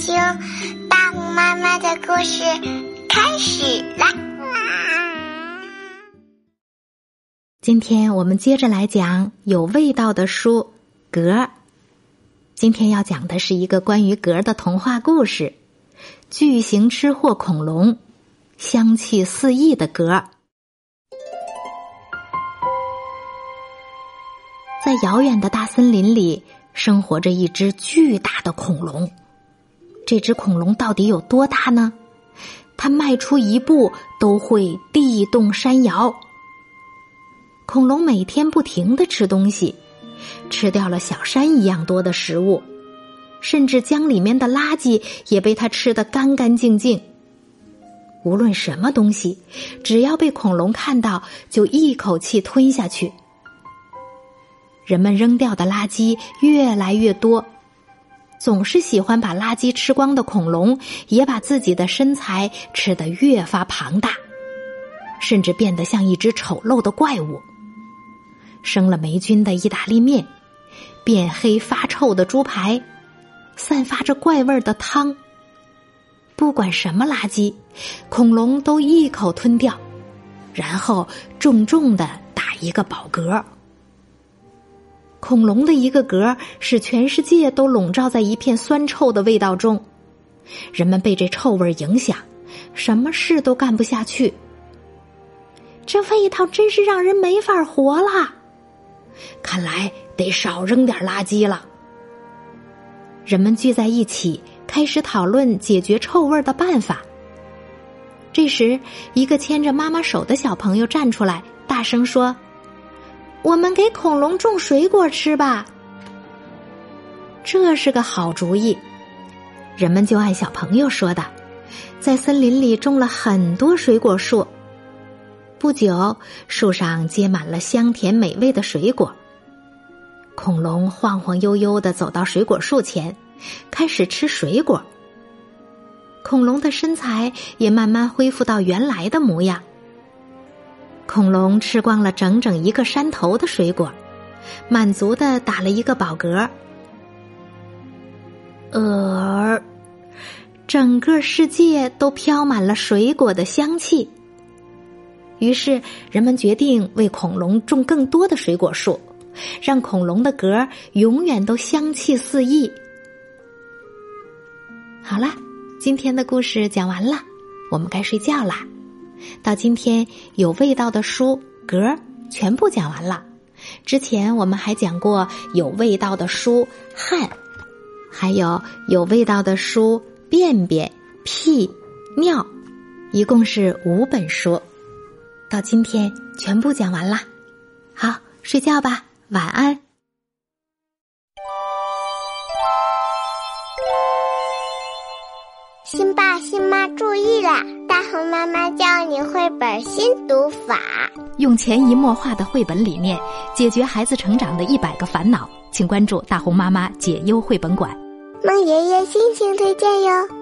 听大红妈妈的故事开始啦！今天我们接着来讲有味道的书格。今天要讲的是一个关于格的童话故事——巨型吃货恐龙，香气四溢的格。在遥远的大森林里，生活着一只巨大的恐龙。这只恐龙到底有多大呢？它迈出一步都会地动山摇。恐龙每天不停的吃东西，吃掉了小山一样多的食物，甚至江里面的垃圾也被它吃得干干净净。无论什么东西，只要被恐龙看到，就一口气吞下去。人们扔掉的垃圾越来越多。总是喜欢把垃圾吃光的恐龙，也把自己的身材吃得越发庞大，甚至变得像一只丑陋的怪物。生了霉菌的意大利面，变黑发臭的猪排，散发着怪味儿的汤。不管什么垃圾，恐龙都一口吞掉，然后重重的打一个饱嗝。恐龙的一个嗝使全世界都笼罩在一片酸臭的味道中，人们被这臭味影响，什么事都干不下去。这味道真是让人没法活了，看来得少扔点垃圾了。人们聚在一起，开始讨论解决臭味的办法。这时，一个牵着妈妈手的小朋友站出来，大声说。我们给恐龙种水果吃吧，这是个好主意。人们就按小朋友说的，在森林里种了很多水果树。不久，树上结满了香甜美味的水果。恐龙晃晃悠悠的走到水果树前，开始吃水果。恐龙的身材也慢慢恢复到原来的模样。恐龙吃光了整整一个山头的水果，满足的打了一个饱嗝。呃，整个世界都飘满了水果的香气。于是人们决定为恐龙种更多的水果树，让恐龙的嗝永远都香气四溢。好了，今天的故事讲完了，我们该睡觉啦。到今天，有味道的书格全部讲完了。之前我们还讲过有味道的书汗，还有有味道的书便便、屁、尿，一共是五本书。到今天全部讲完了，好睡觉吧，晚安。新爸新妈注意啦！大红妈妈教你绘本新读法，用潜移默化的绘本理念解决孩子成长的一百个烦恼。请关注大红妈妈解忧绘本馆。孟爷爷心情推荐哟。